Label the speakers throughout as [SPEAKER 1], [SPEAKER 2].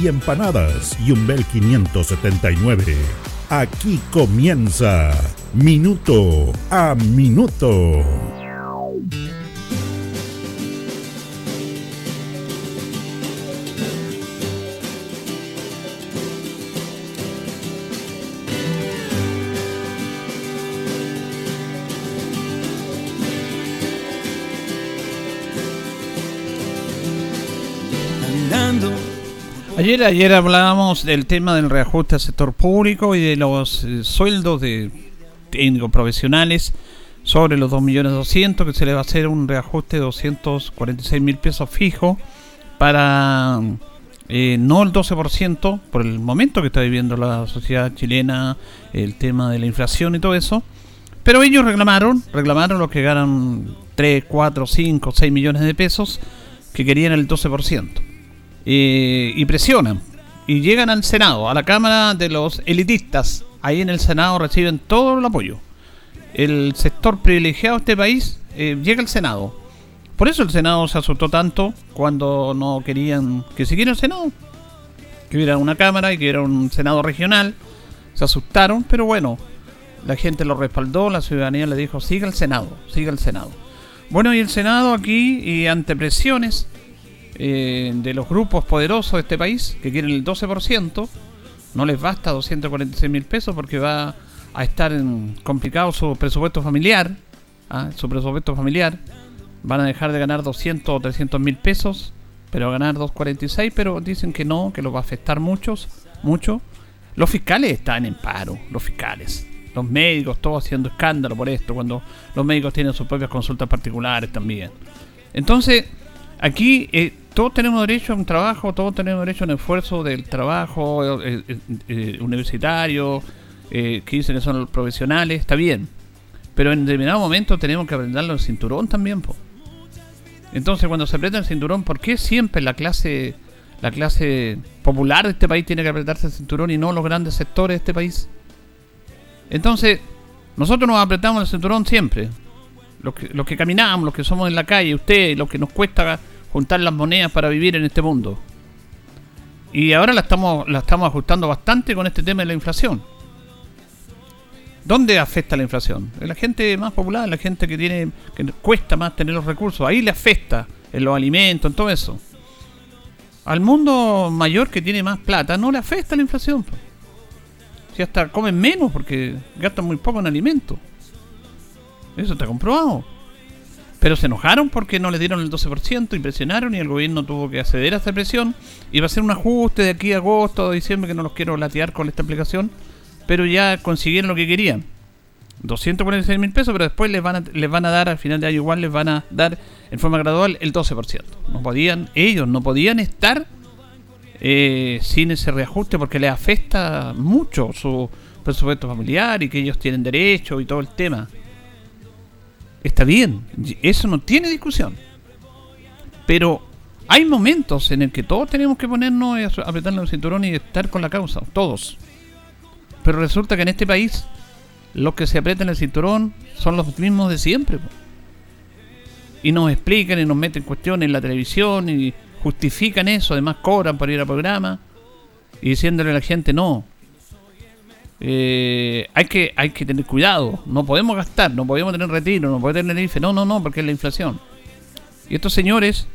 [SPEAKER 1] y empanadas. Y un Bel 579. Aquí comienza Minuto a Minuto.
[SPEAKER 2] Ayer, ayer hablábamos del tema del reajuste al sector público y de los eh, sueldos de técnicos profesionales sobre los 2.200.000 que se le va a hacer un reajuste de 246 mil pesos fijo para eh, no el 12% por el momento que está viviendo la sociedad chilena, el tema de la inflación y todo eso. Pero ellos reclamaron, reclamaron los que ganan 3, 4, 5, 6 millones de pesos, que querían el 12% y presionan. Y llegan al Senado, a la Cámara de los elitistas. Ahí en el Senado reciben todo el apoyo. El sector privilegiado de este país eh, llega al Senado. Por eso el Senado se asustó tanto cuando no querían que siguiera el Senado. Que hubiera una Cámara y que hubiera un Senado regional. Se asustaron, pero bueno, la gente lo respaldó, la ciudadanía le dijo, siga el Senado, siga el Senado. Bueno, y el Senado aquí, y ante presiones, eh, de los grupos poderosos de este país que quieren el 12%, no les basta 246 mil pesos porque va a estar en complicado su presupuesto familiar, ¿ah? su presupuesto familiar, van a dejar de ganar 200 o 300 mil pesos, pero a ganar 246, pero dicen que no, que los va a afectar muchos, mucho. Los fiscales están en paro, los fiscales. Los médicos, todos haciendo escándalo por esto, cuando los médicos tienen sus propias consultas particulares también. Entonces, aquí eh, todos tenemos derecho a un trabajo, todos tenemos derecho a un esfuerzo del trabajo eh, eh, eh, universitario, que dicen que son los profesionales, está bien. Pero en determinado momento tenemos que aprenderlo el cinturón también. Entonces cuando se aprieta el cinturón, ¿por qué siempre la clase, la clase popular de este país tiene que apretarse el cinturón y no los grandes sectores de este país? Entonces, nosotros nos apretamos el cinturón siempre. Los que, los que caminamos, los que somos en la calle, usted, los que nos cuesta juntar las monedas para vivir en este mundo. Y ahora la estamos, la estamos ajustando bastante con este tema de la inflación. ¿Dónde afecta la inflación? En la gente más popular, la gente que tiene que cuesta más tener los recursos, ahí le afecta en los alimentos, en todo eso. Al mundo mayor que tiene más plata no le afecta la inflación. Si hasta comen menos porque gastan muy poco en alimentos. Eso está comprobado. Pero se enojaron porque no les dieron el 12%, impresionaron y el gobierno tuvo que acceder a esa presión. Y va a ser un ajuste de aquí a agosto, a diciembre, que no los quiero latear con esta aplicación. Pero ya consiguieron lo que querían. 246 mil pesos, pero después les van, a, les van a dar, al final de año igual les van a dar en forma gradual el 12%. No podían, ellos no podían estar eh, sin ese reajuste porque les afecta mucho su presupuesto familiar y que ellos tienen derecho y todo el tema. Está bien, eso no tiene discusión. Pero hay momentos en el que todos tenemos que ponernos a apretarnos el cinturón y estar con la causa, todos. Pero resulta que en este país los que se apretan el cinturón son los mismos de siempre. Y nos explican y nos meten cuestiones en la televisión y justifican eso, además cobran para ir a programa y diciéndole a la gente no, eh, hay, que, hay que tener cuidado. No podemos gastar, no podemos tener retiro, no podemos tener IFE. No, no, no, porque es la inflación. Y estos señores,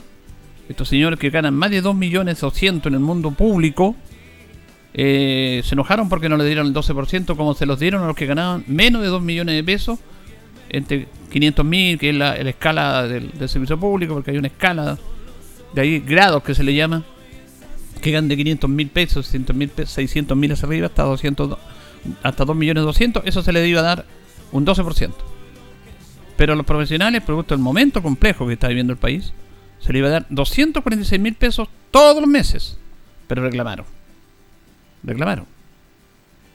[SPEAKER 2] estos señores que ganan más de 2 millones en el mundo público, eh, se enojaron porque no le dieron el 12% como se los dieron a los que ganaban menos de 2 millones de pesos, entre 500 mil, que es la, escala del, servicio público, porque hay una escala de ahí grados que se le llama, que ganan de 500 mil pesos, 600 mil 600 mil hacia arriba, hasta 200, hasta 2 millones 200, eso se le iba a dar un 12%. Pero a los profesionales, producto del momento complejo que está viviendo el país, se le iba a dar 246 mil pesos todos los meses. Pero reclamaron. Reclamaron.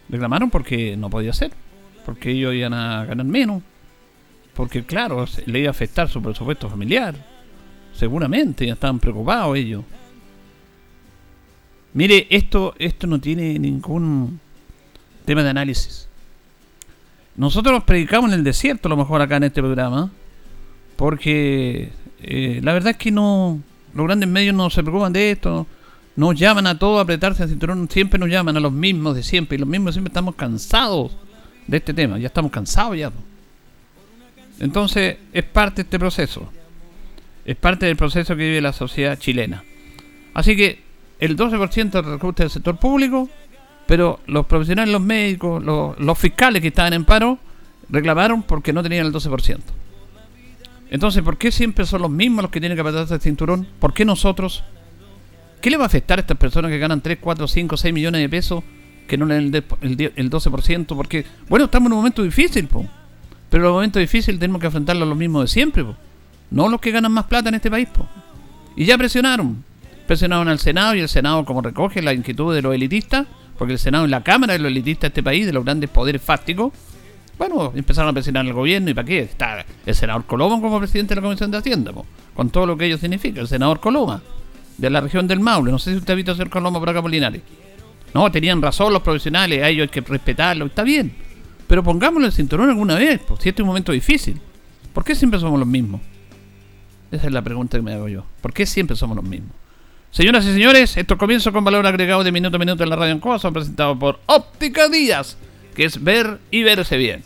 [SPEAKER 2] Reclamaron porque no podía ser. Porque ellos iban a ganar menos. Porque claro, le iba a afectar su presupuesto familiar. Seguramente ya estaban preocupados ellos. Mire, esto, esto no tiene ningún tema de análisis. Nosotros predicamos en el desierto, a lo mejor acá en este programa, porque eh, la verdad es que no los grandes medios no se preocupan de esto, nos llaman a todos a apretarse el cinturón, siempre nos llaman a los mismos de siempre, y los mismos siempre estamos cansados de este tema, ya estamos cansados ya. Entonces, es parte de este proceso, es parte del proceso que vive la sociedad chilena. Así que el 12% de recorte del sector público pero los profesionales, los médicos, los, fiscales que estaban en paro, reclamaron porque no tenían el 12%. Entonces, ¿por qué siempre son los mismos los que tienen que apretarse el cinturón? ¿Por qué nosotros? ¿Qué le va a afectar a estas personas que ganan 3, 4, 5, 6 millones de pesos que no le den el, el, 12%? Porque, bueno, estamos en un momento difícil, po. pero en un momento difícil tenemos que afrontarlo los mismos de siempre, no los que ganan más plata en este país. Po. Y ya presionaron. Presionaron al Senado y el Senado, como recoge la inquietud de los elitistas, porque el Senado es la Cámara de los elitistas de este país, de los grandes poderes fácticos, bueno, empezaron a presionar al gobierno y para qué está el senador Coloma como presidente de la Comisión de Hacienda, con todo lo que ello significa, el senador Coloma, de la región del Maule, no sé si usted ha visto a señor Coloma por acá por Linares. No, tenían razón los profesionales, a ellos hay que respetarlo, está bien. Pero pongámosle el cinturón alguna vez, pues, si este es un momento difícil. ¿Por qué siempre somos los mismos? Esa es la pregunta que me hago yo. ¿Por qué siempre somos los mismos? Señoras y señores, esto comienza con valor agregado de minuto a minuto en la radio en Coa, son presentados por Óptica Díaz, que es ver y verse bien.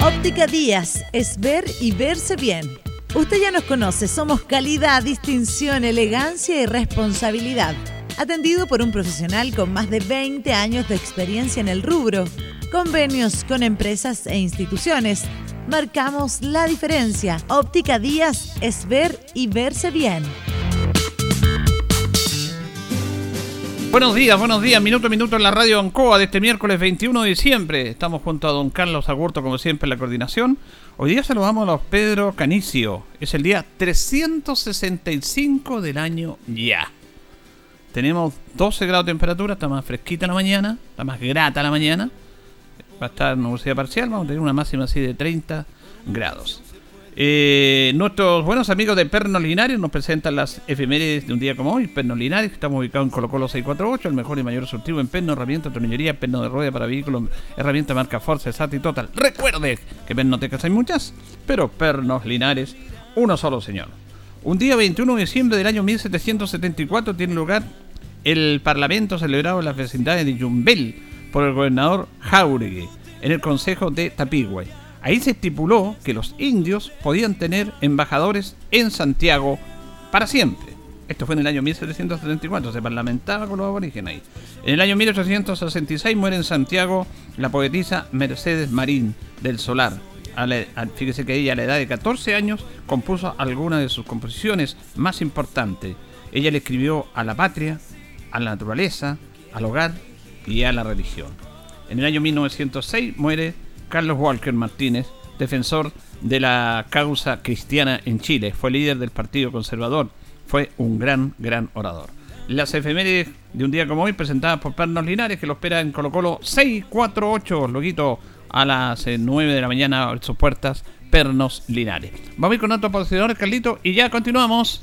[SPEAKER 3] Óptica Díaz es ver y verse bien. Usted ya nos conoce, somos calidad, distinción, elegancia y responsabilidad. Atendido por un profesional con más de 20 años de experiencia en el rubro, convenios con empresas e instituciones marcamos la diferencia. Óptica Díaz es ver y verse bien.
[SPEAKER 2] Buenos días, buenos días. Minuto a minuto en la radio Ancoa de este miércoles 21 de diciembre. Estamos junto a don Carlos Agurto, como siempre, en la coordinación. Hoy día saludamos a los Pedro Canicio. Es el día 365 del año ya. Tenemos 12 grados de temperatura, está más fresquita la mañana, está más grata la mañana va a estar en universidad parcial, vamos a tener una máxima así de 30 grados. Eh, nuestros buenos amigos de Pernos Linares nos presentan las efemérides de un día como hoy. Pernos Linares, estamos ubicados en Colo Colo 648, el mejor y mayor surtido en perno, herramienta, tornillería, perno de rueda para vehículos, herramienta marca Force, SAT y Total. Recuerde que pernotecas hay muchas, pero Pernos Linares, uno solo señor. Un día 21 de diciembre del año 1774 tiene lugar el Parlamento celebrado en las vecindades de Yumbel por el gobernador Jauregui en el Consejo de Tapigüey. Ahí se estipuló que los indios podían tener embajadores en Santiago para siempre. Esto fue en el año 1774, se parlamentaba con los aborígenes ahí. En el año 1866 muere en Santiago la poetisa Mercedes Marín del Solar. fíjese que ella a la edad de 14 años compuso algunas de sus composiciones más importantes. Ella le escribió a la patria, a la naturaleza, al hogar y a la religión. En el año 1906 muere Carlos Walker Martínez, defensor de la causa cristiana en Chile. Fue líder del Partido Conservador. Fue un gran, gran orador. Las efemérides de un día como hoy, presentadas por Pernos Linares, que lo espera en Colo Colo 648, luego a las 9 eh, de la mañana a sus puertas, Pernos Linares. Vamos a ir con otro posicionador, Carlito, y ya continuamos.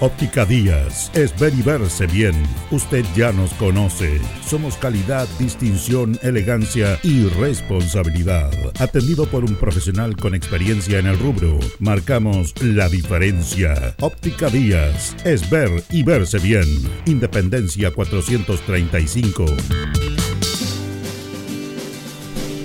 [SPEAKER 1] Óptica Díaz es ver y verse bien. Usted ya nos conoce. Somos calidad, distinción, elegancia y responsabilidad. Atendido por un profesional con experiencia en el rubro, marcamos la diferencia. Óptica Díaz es ver y verse bien. Independencia 435.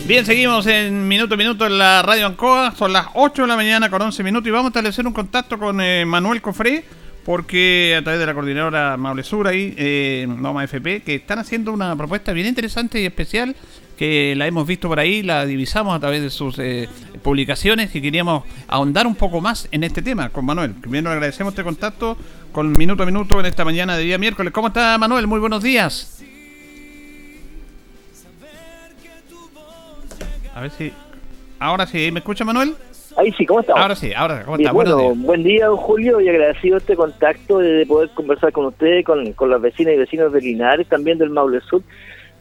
[SPEAKER 2] Bien, seguimos en minuto minuto en la radio Ancoa. Son las 8 de la mañana con 11 minutos y vamos a establecer un contacto con eh, Manuel Cofré porque a través de la coordinadora Maule Sur ahí, eh, Noma FP, que están haciendo una propuesta bien interesante y especial que la hemos visto por ahí, la divisamos a través de sus eh, publicaciones y queríamos ahondar un poco más en este tema con Manuel. Primero agradecemos este contacto con Minuto a Minuto en esta mañana de día miércoles. ¿Cómo está Manuel? Muy buenos días. A ver si... Ahora sí, ¿me escucha Manuel?
[SPEAKER 4] Ahí sí, ¿cómo estamos?
[SPEAKER 2] Ahora sí, ahora, ¿cómo?
[SPEAKER 4] Bueno, buen día, don Julio, y agradecido este contacto de poder conversar con usted, con, con las vecinas y vecinos de Linares, también del Maule Sur,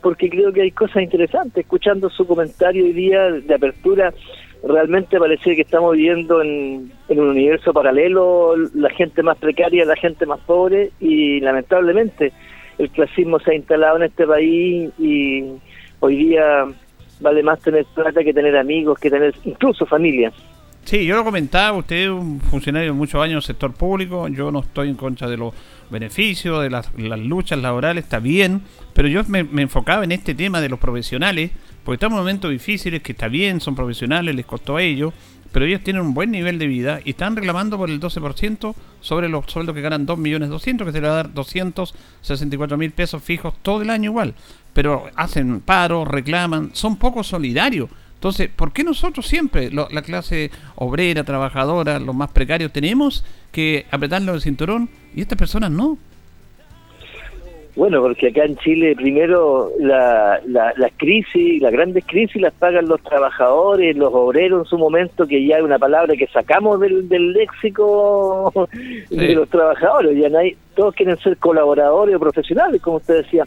[SPEAKER 4] porque creo que hay cosas interesantes. Escuchando su comentario hoy día de apertura, realmente parece que estamos viviendo en, en un universo paralelo, la gente más precaria, la gente más pobre, y lamentablemente el clasismo se ha instalado en este país y hoy día vale más tener plata que tener amigos, que tener incluso familia.
[SPEAKER 2] Sí, yo lo comentaba, usted es un funcionario de muchos años del sector público, yo no estoy en contra de los beneficios, de las, luchas laborales, está bien, pero yo me, enfocaba en este tema de los profesionales, porque estamos en momentos difíciles, que está bien, son profesionales, les costó a ellos, pero ellos tienen un buen nivel de vida y están reclamando por el 12% sobre los sueldos que ganan 2.200.000, que se le va a dar 264.000 pesos fijos todo el año igual, pero hacen paro, reclaman, son poco solidarios entonces, ¿por qué nosotros siempre, la clase obrera, trabajadora, los más precarios, tenemos que apretarlo el cinturón y estas personas no?
[SPEAKER 4] Bueno, porque acá en Chile primero la, la, la crisis, las grandes crisis las pagan los trabajadores, los obreros en su momento, que ya es una palabra que sacamos del, del léxico de los trabajadores, ya nadie, todos quieren ser colaboradores o profesionales, como usted decía,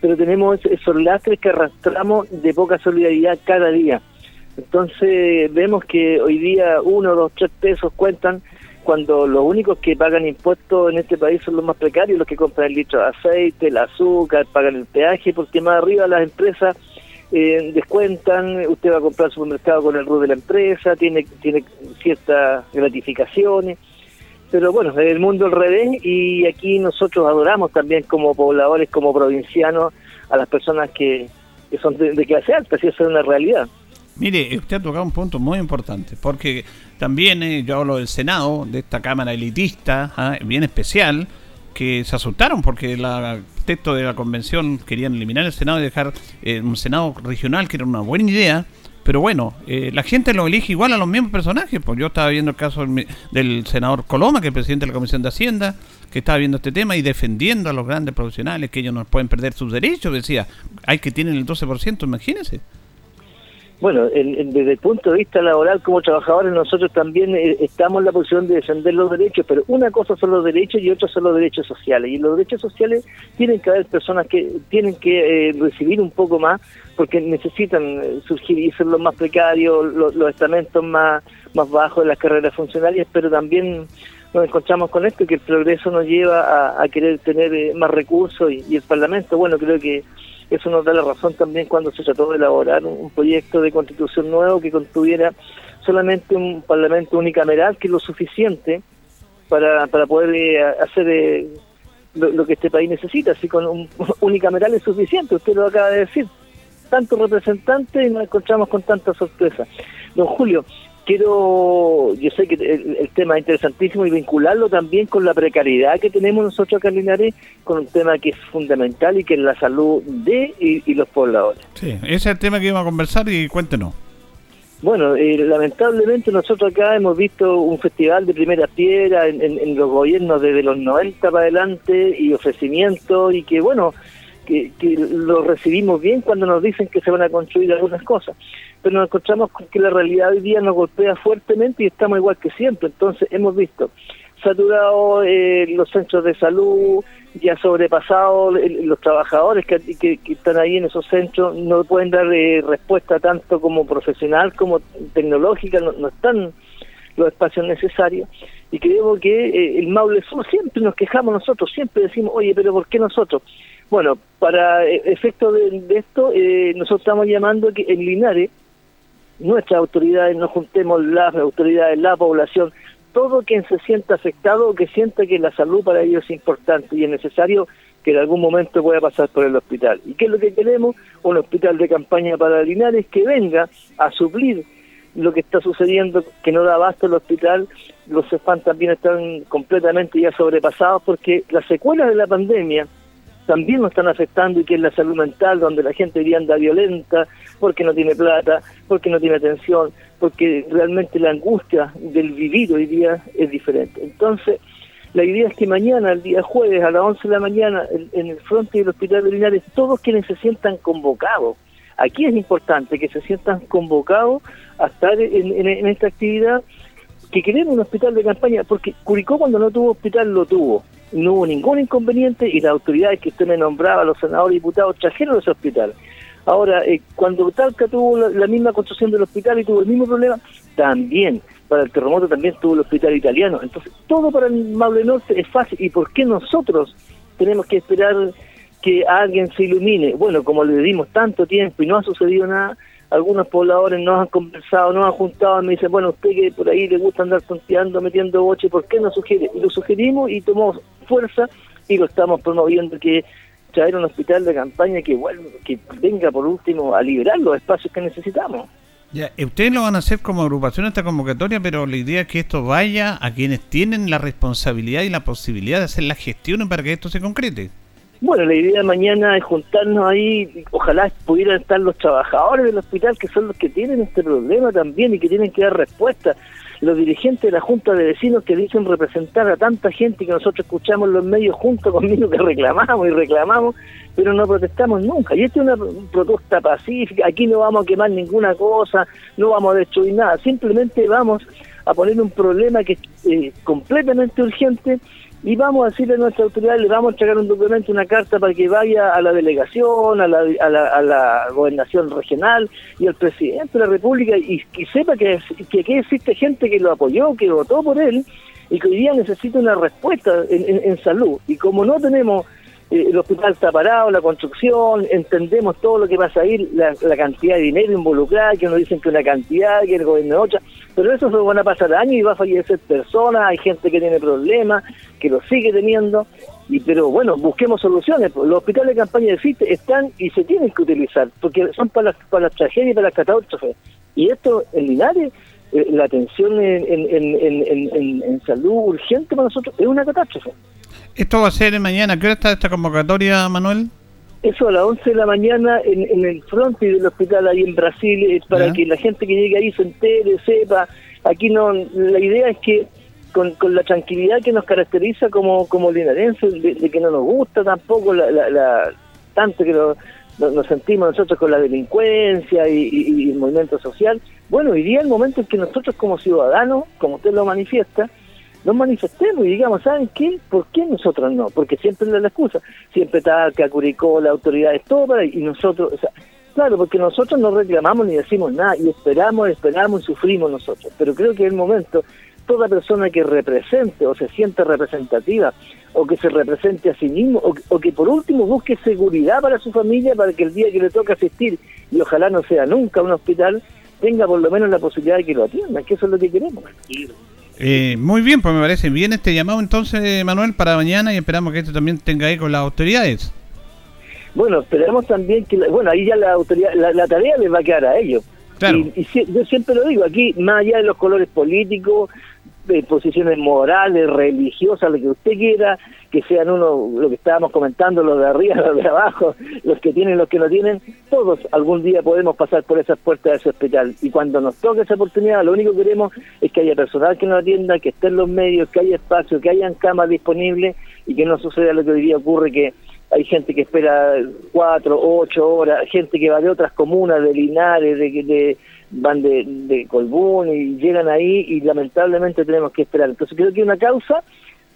[SPEAKER 4] pero tenemos esos lastres que arrastramos de poca solidaridad cada día. Entonces vemos que hoy día uno, dos, tres pesos cuentan cuando los únicos que pagan impuestos en este país son los más precarios, los que compran el litro de aceite, el azúcar, pagan el peaje, porque más arriba las empresas eh, descuentan, usted va a comprar al supermercado con el RUT de la empresa, tiene, tiene ciertas gratificaciones, pero bueno, es el mundo al revés y aquí nosotros adoramos también como pobladores, como provincianos, a las personas que, son de clase alta, si eso es una realidad.
[SPEAKER 2] Mire, usted ha tocado un punto muy importante, porque también eh, yo hablo del Senado, de esta Cámara elitista, ah, bien especial, que se asustaron porque el texto de la convención querían eliminar el Senado y dejar eh, un Senado regional, que era una buena idea, pero bueno, eh, la gente lo elige igual a los mismos personajes. Pues yo estaba viendo el caso del, senador Coloma, que es presidente de la Comisión de Hacienda, que estaba viendo este tema y defendiendo a los grandes profesionales, que ellos no pueden perder sus derechos. Decía, hay que tienen el 12%, imagínense.
[SPEAKER 4] Bueno, desde el punto de vista laboral, como trabajadores, nosotros también eh, estamos en la posición de defender los derechos, pero una cosa son los derechos y otra son los derechos sociales. Y los derechos sociales tienen que haber personas que tienen que eh, recibir un poco más porque necesitan eh, surgir y ser los más precarios, los, estamentos más, más bajos de las carreras funcionarias, pero también nos encontramos con esto, que el progreso nos lleva a, querer tener más recursos y el Parlamento, bueno, creo que eso nos da la razón también cuando se trató de elaborar un, proyecto de constitución nuevo que contuviera solamente un parlamento unicameral, que es lo suficiente para, para poder eh, hacer eh, lo, que este país necesita. Así con un unicameral es suficiente, usted lo acaba de decir. Tantos representantes y nos encontramos con tanta sorpresa. Don Julio, quiero, yo sé que el, tema es interesantísimo y vincularlo también con la precariedad que tenemos nosotros acá en Linares, con un tema que es fundamental y que es la salud de y, los pobladores.
[SPEAKER 2] Sí, ese es el tema que íbamos a conversar y cuéntenos.
[SPEAKER 4] Bueno, eh, lamentablemente nosotros acá hemos visto un festival de primera piedra en, en los gobiernos desde los 90 para adelante y ofrecimientos y que bueno, que, lo recibimos bien cuando nos dicen que se van a construir algunas cosas, pero nos encontramos con que la realidad hoy día nos golpea fuertemente y estamos igual que siempre. Entonces hemos visto saturado eh, los centros de salud, ya sobrepasado los trabajadores que, que, están ahí en esos centros, no pueden dar eh, respuesta tanto como profesional como tecnológica, no, están los espacios necesarios y creemos que eh, el Maule Sur siempre nos quejamos nosotros, siempre decimos, oye, pero ¿por qué nosotros? Bueno, para e-, efecto de, esto, eh, nosotros estamos llamando que en Linares nuestras autoridades nos juntemos las autoridades, la población, todo quien se sienta afectado o que sienta que la salud para ellos es importante y es necesario que en algún momento pueda pasar por el hospital. ¿Y qué es lo que queremos? Un hospital de campaña para Linares que venga a suplir lo que está sucediendo, que no da abasto el hospital, los CEFAN también están completamente ya sobrepasados porque las secuelas de la pandemia también nos están afectando y que es la salud mental, donde la gente hoy anda violenta porque no tiene plata, porque no tiene atención, porque realmente la angustia del vivir hoy día es diferente. Entonces, la idea es que mañana, el día jueves, a las 11 de la mañana, en, el frente del Hospital de Linares, todos quienes se sientan convocados, aquí es importante que se sientan convocados a estar en esta actividad, que queremos un hospital de campaña, porque Curicó cuando no tuvo hospital lo tuvo no hubo ningún inconveniente y las autoridades que usted me nombraba, los senadores y diputados, trajeron ese hospital. Ahora, eh, cuando Talca tuvo la, misma construcción del hospital y tuvo el mismo problema, también para el terremoto también tuvo el hospital italiano. Entonces, todo para el Maule Norte es fácil. ¿Y por qué nosotros tenemos que esperar que alguien se ilumine? Bueno, como le dimos tanto tiempo y no ha sucedido nada, algunos pobladores nos han conversado, nos han juntado y me dicen, bueno, usted que por ahí le gusta andar tonteando, metiendo boche, ¿por qué no sugiere? Y lo sugerimos y tomamos fuerza y lo estamos promoviendo que traer un hospital de campaña que, que venga por último a liberar los espacios que necesitamos.
[SPEAKER 2] Ya, ustedes lo van a hacer como agrupación esta convocatoria, pero la idea es que esto vaya a quienes tienen la responsabilidad y la posibilidad de hacer la gestión para que esto se concrete.
[SPEAKER 4] Bueno, la idea de mañana es juntarnos ahí, ojalá pudieran estar los trabajadores del hospital, que son los que tienen este problema también y que tienen que dar respuesta. Los dirigentes de la Junta de Vecinos que dicen representar a tanta gente que nosotros escuchamos los medios junto conmigo que reclamamos y reclamamos, pero no protestamos nunca. Y esta es una protesta pacífica, aquí no vamos a quemar ninguna cosa, no vamos a destruir nada, simplemente vamos a poner un problema que es eh, completamente urgente y vamos a decirle a nuestra autoridad, le vamos a entregar un documento, una carta para que vaya a la delegación, a la, a la, a la gobernación regional y al presidente de la República y sepa que, que aquí existe gente que lo apoyó, que votó por él y que hoy día necesita una respuesta en, en salud. Y como no tenemos eh, el hospital está parado, la construcción, entendemos todo lo que pasa ahí, la, cantidad de dinero involucrada, que nos dicen que una cantidad, que el gobierno otra, pero eso se van a pasar años y va a fallecer personas, hay gente que tiene problemas, que lo sigue teniendo, y pero bueno, busquemos soluciones. Los hospitales de campaña FIT están y se tienen que utilizar, porque son para las, para las tragedias y para las catástrofes. Y esto en Linares, eh, la atención en, en, en salud urgente para nosotros es una catástrofe.
[SPEAKER 2] ¿Esto va a ser mañana? ¿Qué hora está esta convocatoria, Manuel?
[SPEAKER 4] Eso a las 11 de la mañana en, el frente del hospital ahí en Brasil, eh, para que la gente que llegue ahí se entere, sepa. Aquí no, la idea es que con, la tranquilidad que nos caracteriza como, como linarenses, de, que no nos gusta tampoco la, la, tanto que nos, sentimos nosotros con la delincuencia y, el movimiento social. Bueno, hoy día el momento en que nosotros como ciudadanos, como usted lo manifiesta, nos manifestemos y digamos, ¿saben qué? ¿Por qué nosotros no? Porque siempre es la excusa. Siempre está que acuricó la autoridad todo y nosotros, o sea, claro, porque nosotros no reclamamos ni decimos nada y esperamos, esperamos y sufrimos nosotros. Pero creo que es el momento, toda persona que represente o se siente representativa o que se represente a sí mismo o, que por último busque seguridad para su familia para que el día que le toque asistir y ojalá no sea nunca un hospital tenga por lo menos la posibilidad de que lo atiendan, que eso es lo que queremos.
[SPEAKER 2] Eh, muy bien, pues me parece bien este llamado entonces, Manuel, para mañana y esperamos que esto también tenga ahí con las autoridades.
[SPEAKER 4] Bueno, esperamos también que, bueno, ahí ya la autoridad, la, tarea les va a quedar a ellos. Y, yo siempre lo digo, aquí, más allá de los colores políticos, de posiciones morales, religiosas, lo que usted quiera, que sean uno, lo que estábamos comentando, los de arriba, los de abajo, los que tienen, los que no tienen, todos algún día podemos pasar por esas puertas de ese hospital. Y cuando nos toque esa oportunidad, lo único que queremos es que haya personal que nos atienda, que esté en los medios, que haya espacio, que hayan camas disponibles y que no suceda lo que hoy día ocurre que hay gente que espera cuatro, ocho horas, gente que va de otras comunas, de Linares, de, de van de, de Colbún y llegan ahí y lamentablemente tenemos que esperar. Entonces creo que hay una causa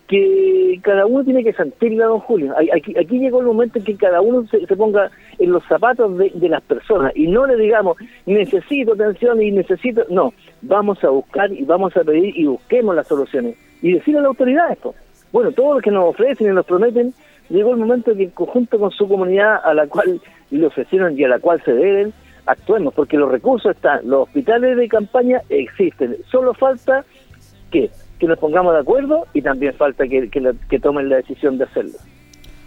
[SPEAKER 4] que cada uno tiene que sentirla, don Julio. Aquí, llegó el momento en que cada uno se, ponga en los zapatos de, de, las personas y no le digamos, necesito atención y necesito... No, vamos a buscar y vamos a pedir y busquemos las soluciones. Y decirle a la autoridad esto. Bueno, todo lo que nos ofrecen y nos prometen, llegó el momento que en conjunto con su comunidad a la cual le ofrecieron y a la cual se deben, actuemos, porque los recursos están, los hospitales de campaña existen, solo falta que, que nos pongamos de acuerdo y también falta que, que tomen la decisión de hacerlo.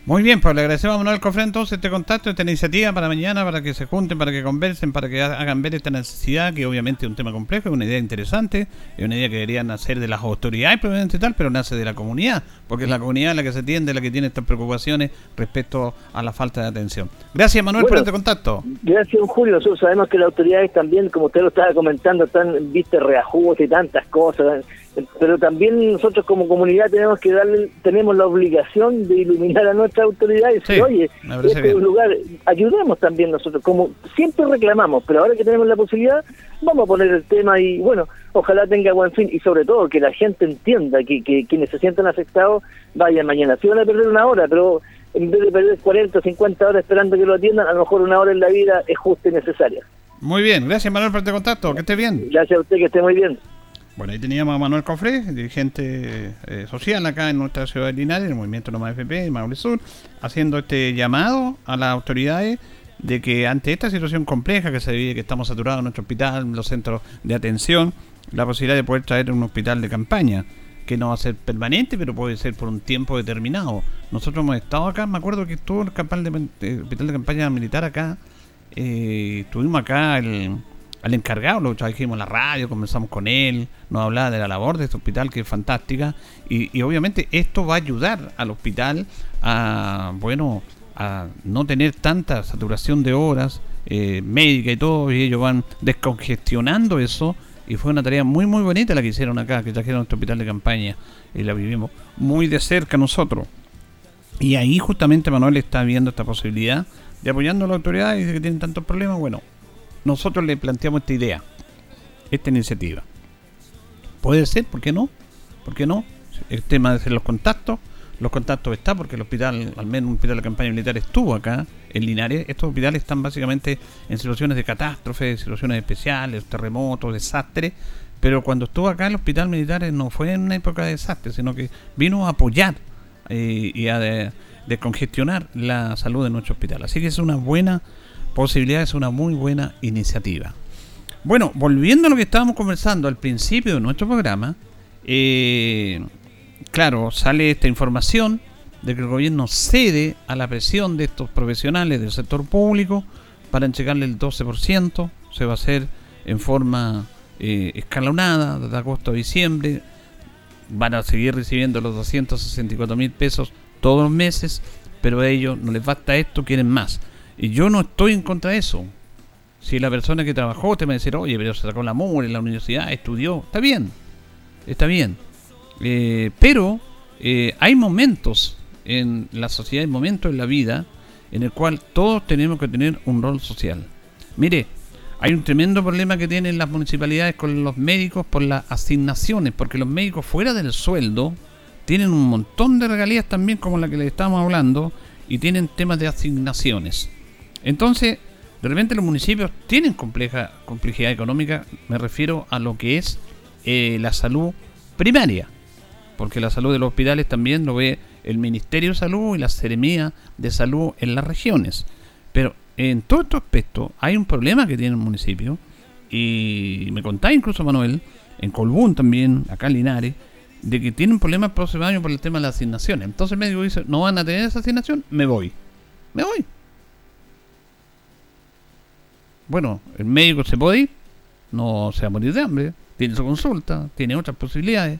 [SPEAKER 2] Muy bien, pues le agradecemos a Manuel Cofre entonces este contacto, esta iniciativa para mañana, para que se junten, para que conversen, para que hagan ver esta necesidad, que obviamente es un tema complejo, es una idea interesante, es una idea que debería nacer de las autoridades probablemente tal, pero nace de la comunidad, porque es la comunidad la que se atiende, la que tiene estas preocupaciones respecto a la falta de atención. Gracias Manuel por este contacto.
[SPEAKER 4] Gracias Julio, nosotros sabemos que las autoridades también, como usted lo estaba comentando, están, viste, reajustes y tantas cosas, pero también nosotros como comunidad tenemos que darle, tenemos la obligación de iluminar a nuestra autoridad y decir, oye, este es un lugar, ayudemos también nosotros, como siempre reclamamos, pero ahora que tenemos la posibilidad, vamos a poner el tema y bueno, ojalá tenga buen fin y sobre todo que la gente entienda que, que quienes se sientan afectados vayan mañana. Si van a perder una hora, pero en vez de perder 40 o 50 horas esperando que lo atiendan, a lo mejor una hora en la vida es justa y necesaria.
[SPEAKER 2] Muy bien, gracias Manuel por este contacto, que esté bien.
[SPEAKER 4] Gracias a usted, que esté muy bien.
[SPEAKER 2] Bueno, ahí teníamos a Manuel Cofré, dirigente eh, social acá en nuestra ciudad de Linares, el movimiento Noma FP, Maule Sur, haciendo este llamado a las autoridades de que ante esta situación compleja que se vive, que estamos saturados en nuestro hospital, en los centros de atención, la posibilidad de poder traer un hospital de campaña, que no va a ser permanente, pero puede ser por un tiempo determinado. Nosotros hemos estado acá, me acuerdo que estuvo el, eh, hospital de campaña militar acá, eh, estuvimos acá el al encargado, lo dijimos en la radio, comenzamos con él, nos hablaba de la labor de este hospital que es fantástica y, obviamente esto va a ayudar al hospital a, bueno, a no tener tanta saturación de horas eh, médica y todo y ellos van descongestionando eso y fue una tarea muy muy bonita la que hicieron acá, que trajeron este hospital de campaña y la vivimos muy de cerca nosotros. Y ahí justamente Manuel está viendo esta posibilidad de apoyando a la autoridad y dice que tienen tantos problemas, bueno, nosotros le planteamos esta idea, esta iniciativa. Puede ser, ¿por qué no? ¿Por qué no? El tema de hacer los contactos. Los contactos están porque el hospital, al menos un hospital de campaña militar estuvo acá en Linares. Estos hospitales están básicamente en situaciones de catástrofe, situaciones especiales, terremotos, desastres. Pero cuando estuvo acá el hospital militar no fue en una época de desastre, sino que vino a apoyar eh, y a descongestionar la salud de nuestro hospital. Así que es una buena posibilidad es una muy buena iniciativa. Bueno, volviendo a lo que estábamos conversando al principio de nuestro programa, eh, claro, sale esta información de que el gobierno cede a la presión de estos profesionales del sector público para entregarle el 12%, se va a hacer en forma eh, escalonada desde agosto a diciembre, van a seguir recibiendo los 264 mil pesos todos los meses, pero a ellos no les basta esto, quieren más. Y yo no estoy en contra de eso. Si la persona que trabajó te va a decir, oye, pero se sacó la MUR en la universidad, estudió, está bien, está bien. Eh, pero eh, hay momentos en la sociedad, hay momentos en la vida en el cual todos tenemos que tener un rol social. Mire, hay un tremendo problema que tienen las municipalidades con los médicos por las asignaciones, porque los médicos fuera del sueldo tienen un montón de regalías también como la que le estamos hablando y tienen temas de asignaciones. Entonces, de repente los municipios tienen compleja complejidad económica, me refiero a lo que es eh, la salud primaria, porque la salud de los hospitales también lo ve el Ministerio de Salud y la Seremía de Salud en las regiones. Pero en todo este aspecto hay un problema que tiene el municipio, y me contaba incluso Manuel, en Colbún también, acá en Linares, de que tienen problemas próximo año por el tema de las asignaciones. Entonces el médico dice, no van a tener esa asignación, me voy. Me voy. Bueno, el médico se puede ir, no se va a morir de hambre, tiene su consulta, tiene otras posibilidades.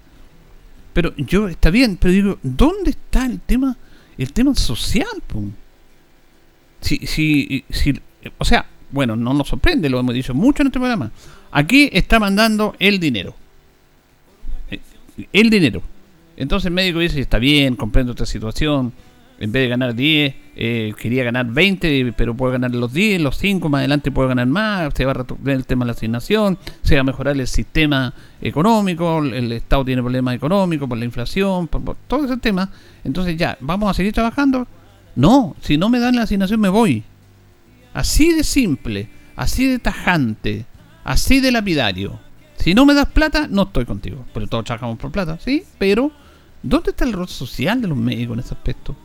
[SPEAKER 2] Pero yo, está bien, pero digo, ¿dónde está el tema, el tema social? Si, si, si, o sea, bueno, no nos sorprende, lo hemos dicho mucho en este programa. Aquí está mandando el dinero el dinero. Entonces el médico dice, está bien, comprendo esta situación, en vez de ganar 10, eh, quería ganar 20, pero puede ganar los 10, los 5, más adelante puede ganar más, se va a retomar el tema de la asignación, se va a mejorar el sistema económico, el Estado tiene problemas económicos por la inflación, por, todo ese tema. Entonces ya, ¿vamos a seguir trabajando? No, si no me dan la asignación me voy. Así de simple, así de tajante, así de lapidario. Si no me das plata, no estoy contigo. Pero todos trabajamos por plata, sí, pero ¿dónde está el rol social de los médicos en ese aspecto?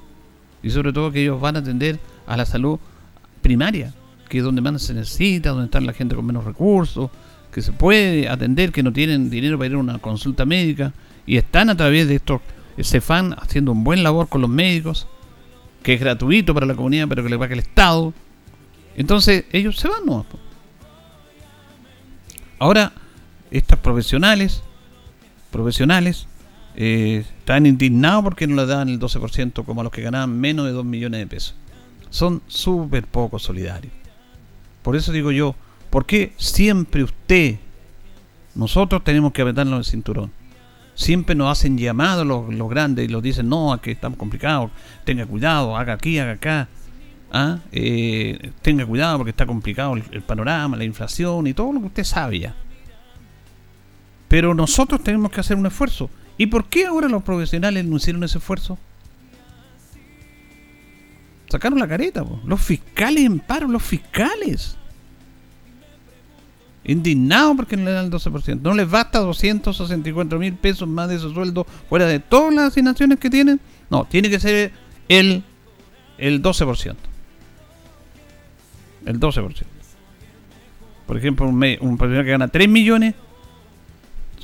[SPEAKER 2] Y sobre todo que ellos van a atender a la salud primaria, que es donde más se necesita, donde está la gente con menos recursos, que se puede atender, que no tienen dinero para ir a una consulta médica, y están a través de estos CEFAN haciendo un buen labor con los médicos, que es gratuito para la comunidad, pero que le paga el Estado. Entonces ellos se van, ¿no? Ahora, estas profesionales, profesionales, eh, están indignados porque no le dan el 12% como a los que ganaban menos de 2 millones de pesos. Son súper poco solidarios. Por eso digo yo, ¿por qué siempre usted, nosotros tenemos que apretarnos el cinturón? Siempre nos hacen llamados los, grandes y los dicen, no, aquí estamos complicados, tenga cuidado, haga aquí, haga acá. ¿ah? Eh, tenga cuidado porque está complicado el, panorama, la inflación y todo lo que usted sabe. Pero nosotros tenemos que hacer un esfuerzo. ¿Y por qué ahora los profesionales no hicieron ese esfuerzo? Sacaron la careta, los fiscales en paro, los fiscales. Indignados porque no le dan el 12%. No les basta 264 mil pesos más de su sueldo fuera de todas las asignaciones que tienen. No, tiene que ser el, el 12%. El 12%. Por ejemplo, un, un profesional que gana 3 millones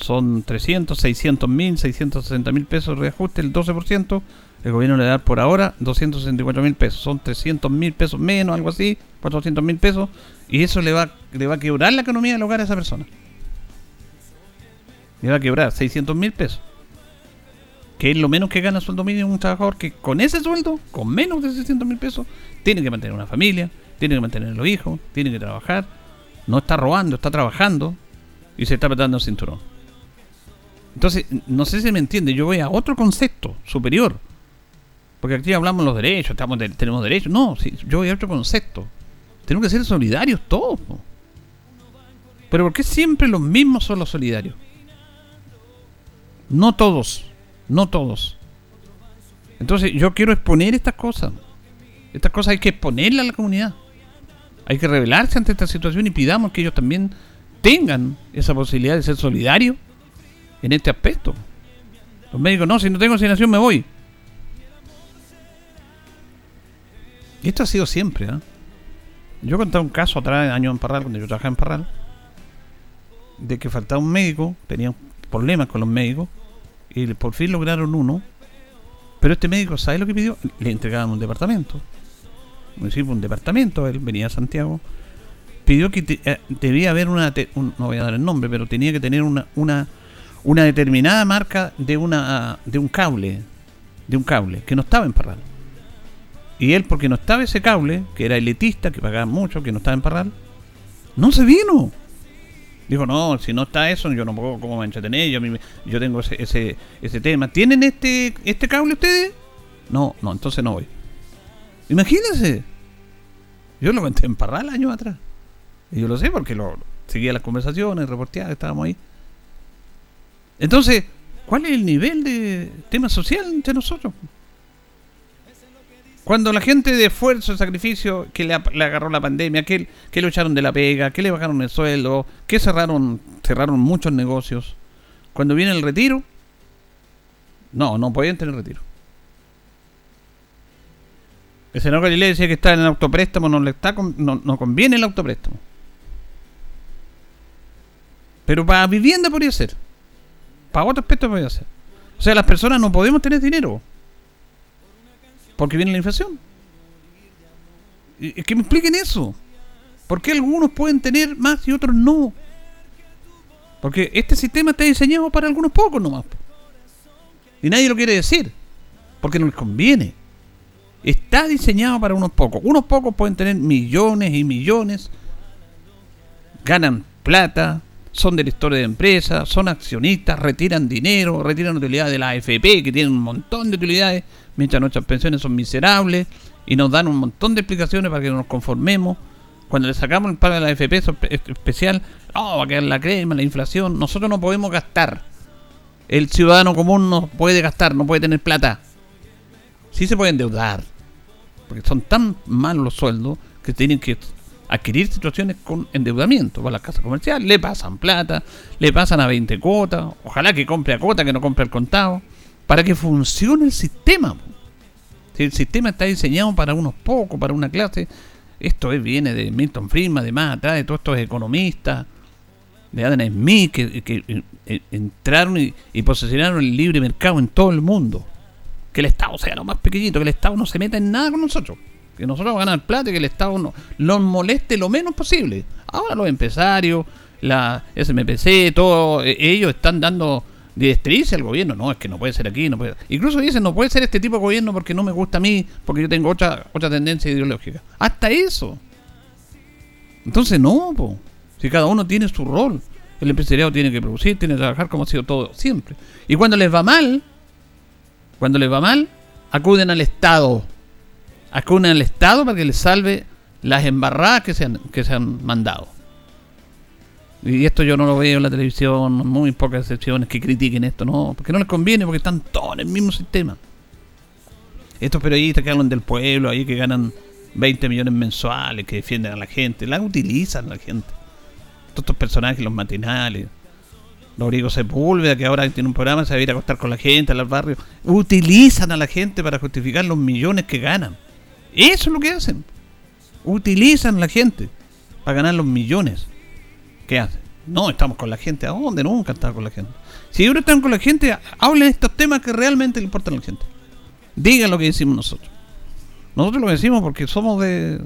[SPEAKER 2] son 300, 600 mil, 660 mil pesos de reajuste, el 12%. El gobierno le da por ahora 264 mil pesos. Son 300 mil pesos menos, algo así, 400 mil pesos. Y eso le va, le va a quebrar la economía del hogar a esa persona. Le va a quebrar 600 mil pesos. Que es lo menos que gana sueldo mínimo un trabajador que con ese sueldo, con menos de 600 mil pesos, tiene que mantener una familia, tiene que mantener a los hijos, tiene que trabajar. No está robando, está trabajando y se está apretando el cinturón. Entonces, no sé si me entiende, yo voy a otro concepto superior. Porque aquí hablamos de los derechos, estamos tenemos derechos. No, yo voy a otro concepto. Tenemos que ser solidarios todos. Pero ¿por qué siempre los mismos son los solidarios? No todos, no todos. Entonces yo quiero exponer estas cosas. Estas cosas hay que exponerlas a la comunidad. Hay que rebelarse ante esta situación y pidamos que ellos también tengan esa posibilidad de ser solidarios en este aspecto. Los médicos, no, si no tengo asignación me voy. Y esto ha sido siempre. ¿eh? Yo contado un caso atrás, año en Parral, cuando yo trabajaba en Parral, de que faltaba un médico, tenían problemas con los médicos, y por fin lograron uno. Pero este médico, ¿sabe lo que pidió? Le entregaban un departamento. Un departamento, él venía a Santiago. Pidió que eh, debía haber una. no voy a dar el nombre, pero tenía que tener una una determinada marca de una de un cable, de un cable que no estaba en Parral. Y él, porque no estaba ese cable, que era elitista, que pagaba mucho, que no estaba en Parral, no se vino. Dijo, no, si no está eso, yo no puedo, ¿cómo me entretener? Yo, yo tengo ese, ese, ese tema. ¿Tienen este, este cable ustedes? No, no, entonces no voy. Imagínense, Yo lo conté en Parral años atrás. Y yo lo sé porque lo seguía las conversaciones, reporteaba, estábamos ahí. Entonces, ¿cuál es el nivel de tema social entre nosotros? Cuando la gente de esfuerzo, sacrificio, que le, agarró la pandemia, que, que lo echaron de la pega, que le bajaron el sueldo, que cerraron, cerraron muchos negocios. Cuando viene el retiro, no, no podían tener retiro. El senador Galileo decía que está en el autopréstamo, no le está no, no conviene el autopréstamo. Pero para vivienda podría ser. Para otro aspecto podría ser. O sea, las personas no podemos tener dinero. Porque viene la inflación. Y, que me expliquen eso. ¿Por qué algunos pueden tener más y otros no? Porque este sistema está diseñado para algunos pocos nomás. Y nadie lo quiere decir. Porque no les conviene. Está diseñado para unos pocos. Unos pocos pueden tener millones y millones. Ganan plata. Son directores de empresas. Son accionistas. Retiran dinero. Retiran utilidades de la AFP. Que tienen un montón de utilidades mientras nuestras pensiones son miserables y nos dan un montón de explicaciones para que nos conformemos. Cuando le sacamos el pago de la FP especial, oh, va a quedar la crema, la inflación. Nosotros no podemos gastar. El ciudadano común no puede gastar, no puede tener plata. Sí se puede endeudar. Porque son tan malos los sueldos que tienen que adquirir situaciones con endeudamiento. Va a la casa comercial, le pasan plata, le pasan a 20 cuotas. Ojalá que compre a cuota, que no compre al contado para que funcione el sistema. Si el sistema está diseñado para unos pocos, para una clase, esto viene de Milton Friedman, de más atrás, de todos estos economistas, de Adam Smith, que, que eh, entraron y, posesionaron el libre mercado en todo el mundo. Que el Estado sea lo más pequeñito, que el Estado no se meta en nada con nosotros. Que nosotros vamos ganar plata y que el Estado no, nos moleste lo menos posible. Ahora los empresarios, la SMPC, todos eh, ellos están dando directrice al gobierno. No, es que no puede ser aquí, no puede. Incluso dicen, no puede ser este tipo de gobierno porque no me gusta a mí, porque yo tengo otra, otra tendencia ideológica. Hasta eso. Entonces, no, po. si cada uno tiene su rol. El empresariado tiene que producir, tiene que trabajar como ha sido todo siempre. Y cuando les va mal, cuando les va mal, acuden al Estado. Acuden al Estado para que les salve las embarradas que se han, que se han mandado. Y esto yo no lo veo en la televisión, muy pocas excepciones que critiquen esto, no, porque no les conviene, porque están todos en el mismo sistema. Estos periodistas que hablan del pueblo, ahí que ganan 20 millones mensuales, que defienden a la gente, la utilizan la gente. Todos estos personajes, los matinales, Rodrigo Sepúlveda, que ahora tiene un programa, se va a ir a acostar con la gente, a los barrios, utilizan a la gente para justificar los millones que ganan. Eso es lo que hacen. Utilizan la gente para ganar los millones. ¿Qué hace? No, estamos con la gente. ¿A dónde? Nunca estamos con la gente. Si ahora están con la gente, hablen estos temas que realmente le importan a la gente. Digan lo que decimos nosotros. Nosotros lo decimos porque somos de.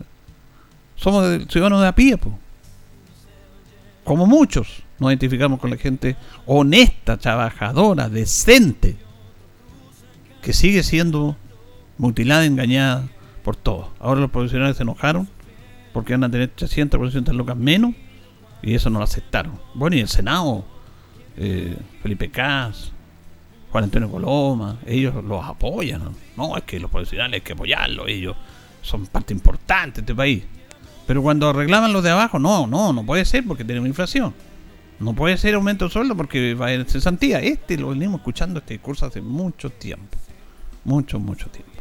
[SPEAKER 2] Somos de ciudadanos de a pie, Como muchos nos identificamos con la gente honesta, trabajadora, decente, que sigue siendo mutilada, engañada por todos. Ahora los profesionales se enojaron porque van a tener 300, 400 locas menos y eso no lo aceptaron. Bueno, y el Senado, eh, Felipe Cas, Juan Antonio Coloma, ellos los apoyan. ¿no? es que los profesionales hay que apoyarlos, ellos son parte importante de este país. Pero cuando reclaman los de abajo, no, no, no puede ser porque tenemos inflación. No puede ser aumento de sueldo porque va a haber cesantía. Este lo venimos escuchando este discurso hace mucho tiempo. Mucho, mucho tiempo.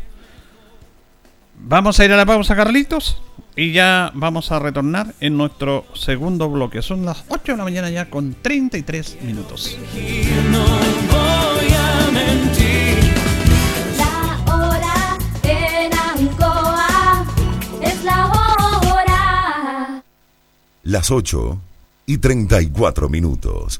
[SPEAKER 2] Vamos a ir a la pausa, Carlitos. Y ya vamos a retornar en nuestro segundo bloque. Son las 8 de la mañana ya con 33 minutos.
[SPEAKER 5] No voy a mentir. La hora en Ancoa es la hora.
[SPEAKER 1] Las 8 y 34 minutos.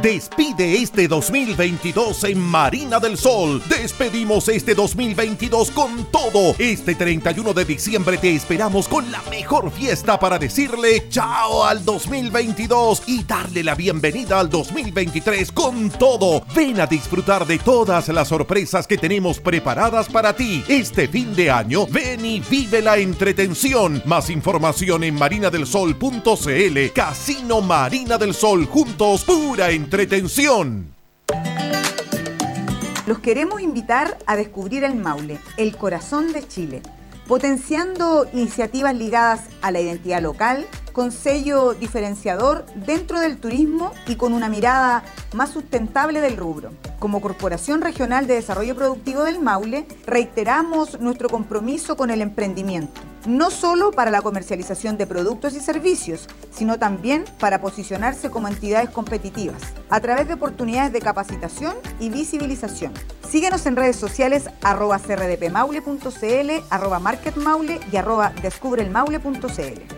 [SPEAKER 6] Despide este 2022 en Marina del Sol. Despedimos este 2022 con todo. Este 31 de diciembre te esperamos con la mejor fiesta para decirle chao al 2022 y darle la bienvenida al 2023 con todo. Ven a disfrutar de todas las sorpresas que tenemos preparadas para ti. Este fin de año, ven y vive la entretención. Más información en marinadelsol.cl. Casino Marina del Sol. Juntos, pura entretención.
[SPEAKER 7] Los queremos invitar a descubrir el Maule, el corazón de Chile, potenciando iniciativas ligadas a la identidad local, con sello diferenciador dentro del turismo y con una mirada más sustentable del rubro. Como Corporación Regional de Desarrollo Productivo del Maule, reiteramos nuestro compromiso con el emprendimiento, no solo para la comercialización de productos y servicios, sino también para posicionarse como entidades competitivas, a través de oportunidades de capacitación y visibilización. Síguenos en redes sociales arroba crdpmaule.cl, arroba marketmaule y arroba descubrelmaule.cl.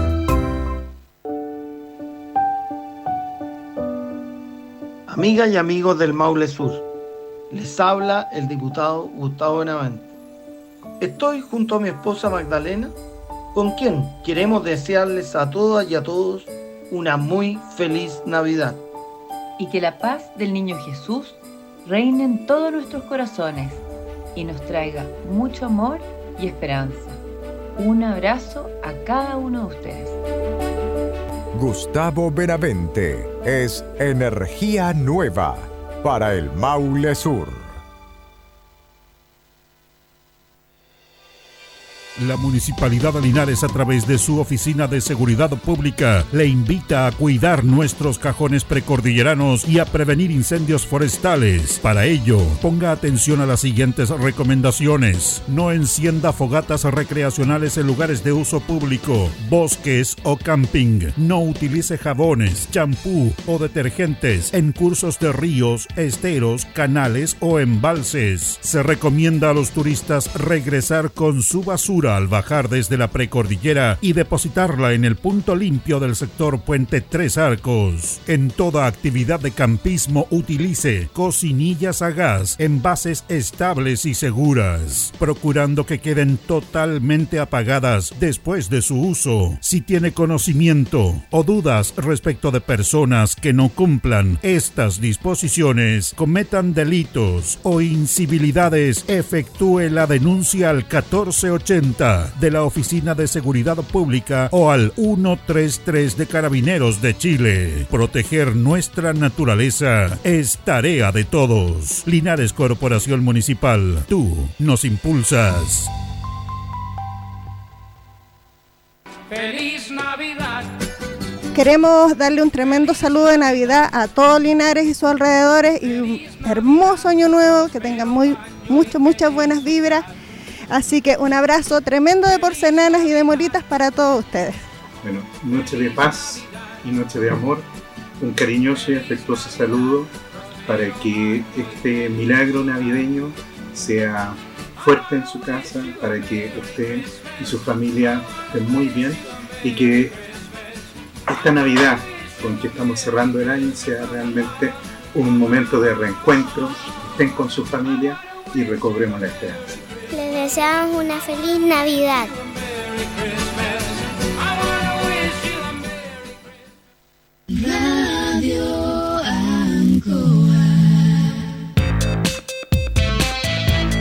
[SPEAKER 8] Amigas y amigos del Maule Sur, les habla el diputado Gustavo Benavente. Estoy junto a mi esposa Magdalena, con quien queremos desearles a todas y a todos una muy feliz Navidad.
[SPEAKER 9] Y que la paz del Niño Jesús reine en todos nuestros corazones y nos traiga mucho amor y esperanza. Un abrazo a cada uno de ustedes.
[SPEAKER 10] Gustavo Benavente es energía nueva para el Maule Sur.
[SPEAKER 1] La Municipalidad de Linares a través de su Oficina de Seguridad Pública le invita a cuidar nuestros cajones precordilleranos y a prevenir incendios forestales. Para ello, ponga atención a las siguientes recomendaciones. No encienda fogatas recreacionales en lugares de uso público, bosques o camping. No utilice jabones, champú o detergentes en cursos de ríos, esteros, canales o embalses. Se recomienda a los turistas regresar con su basura al bajar desde la precordillera y depositarla en el punto limpio del sector Puente Tres Arcos. En toda actividad de campismo utilice cocinillas a gas, envases estables y seguras, procurando que queden totalmente apagadas después de su uso. Si tiene conocimiento o dudas respecto de personas que no cumplan estas disposiciones, cometan delitos o incivilidades, efectúe la denuncia al 1480 de la Oficina de Seguridad Pública o al 133 de Carabineros de Chile. Proteger nuestra naturaleza es tarea de todos. Linares Corporación Municipal, tú nos impulsas.
[SPEAKER 11] ¡Feliz Navidad!
[SPEAKER 12] Queremos darle un tremendo saludo de Navidad a todos Linares y sus alrededores y un hermoso año nuevo, que tengan muy, mucho, muchas buenas vibras Así que un abrazo tremendo de porcelanas y de moritas para todos ustedes.
[SPEAKER 13] Bueno, noche de paz y noche de amor. Un cariñoso y afectuoso saludo para que este milagro navideño sea fuerte en su casa, para que usted y su familia estén muy bien y que esta Navidad con que estamos cerrando el año sea realmente un momento de reencuentro, estén con su familia y recobremos la esperanza.
[SPEAKER 14] Les deseamos una feliz Navidad.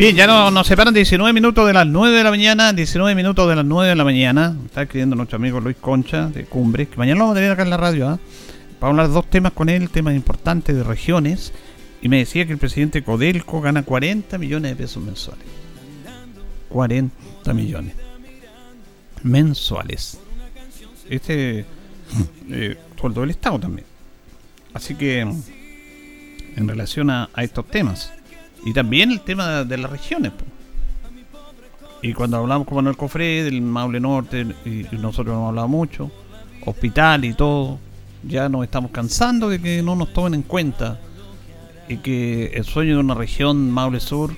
[SPEAKER 2] Bien, ya no, nos separan 19 minutos de las 9 de la mañana, 19 minutos de las 9 de la mañana. Está escribiendo nuestro amigo Luis Concha de Cumbre, que mañana lo vamos a tener acá en la radio, ¿ah? para hablar dos temas con él, temas importantes de regiones. Y me decía que el presidente Codelco gana 40 millones de pesos mensuales. 40 millones mensuales. Este eh, sueldo del Estado también. Así que, en relación a estos temas. Y también el tema de las regiones. po. Y cuando hablamos con Manuel Cofré del Maule Norte, y, nosotros hemos hablado mucho, hospital y todo, ya nos estamos cansando de que no nos tomen en cuenta. Y que el sueño de una región Maule Sur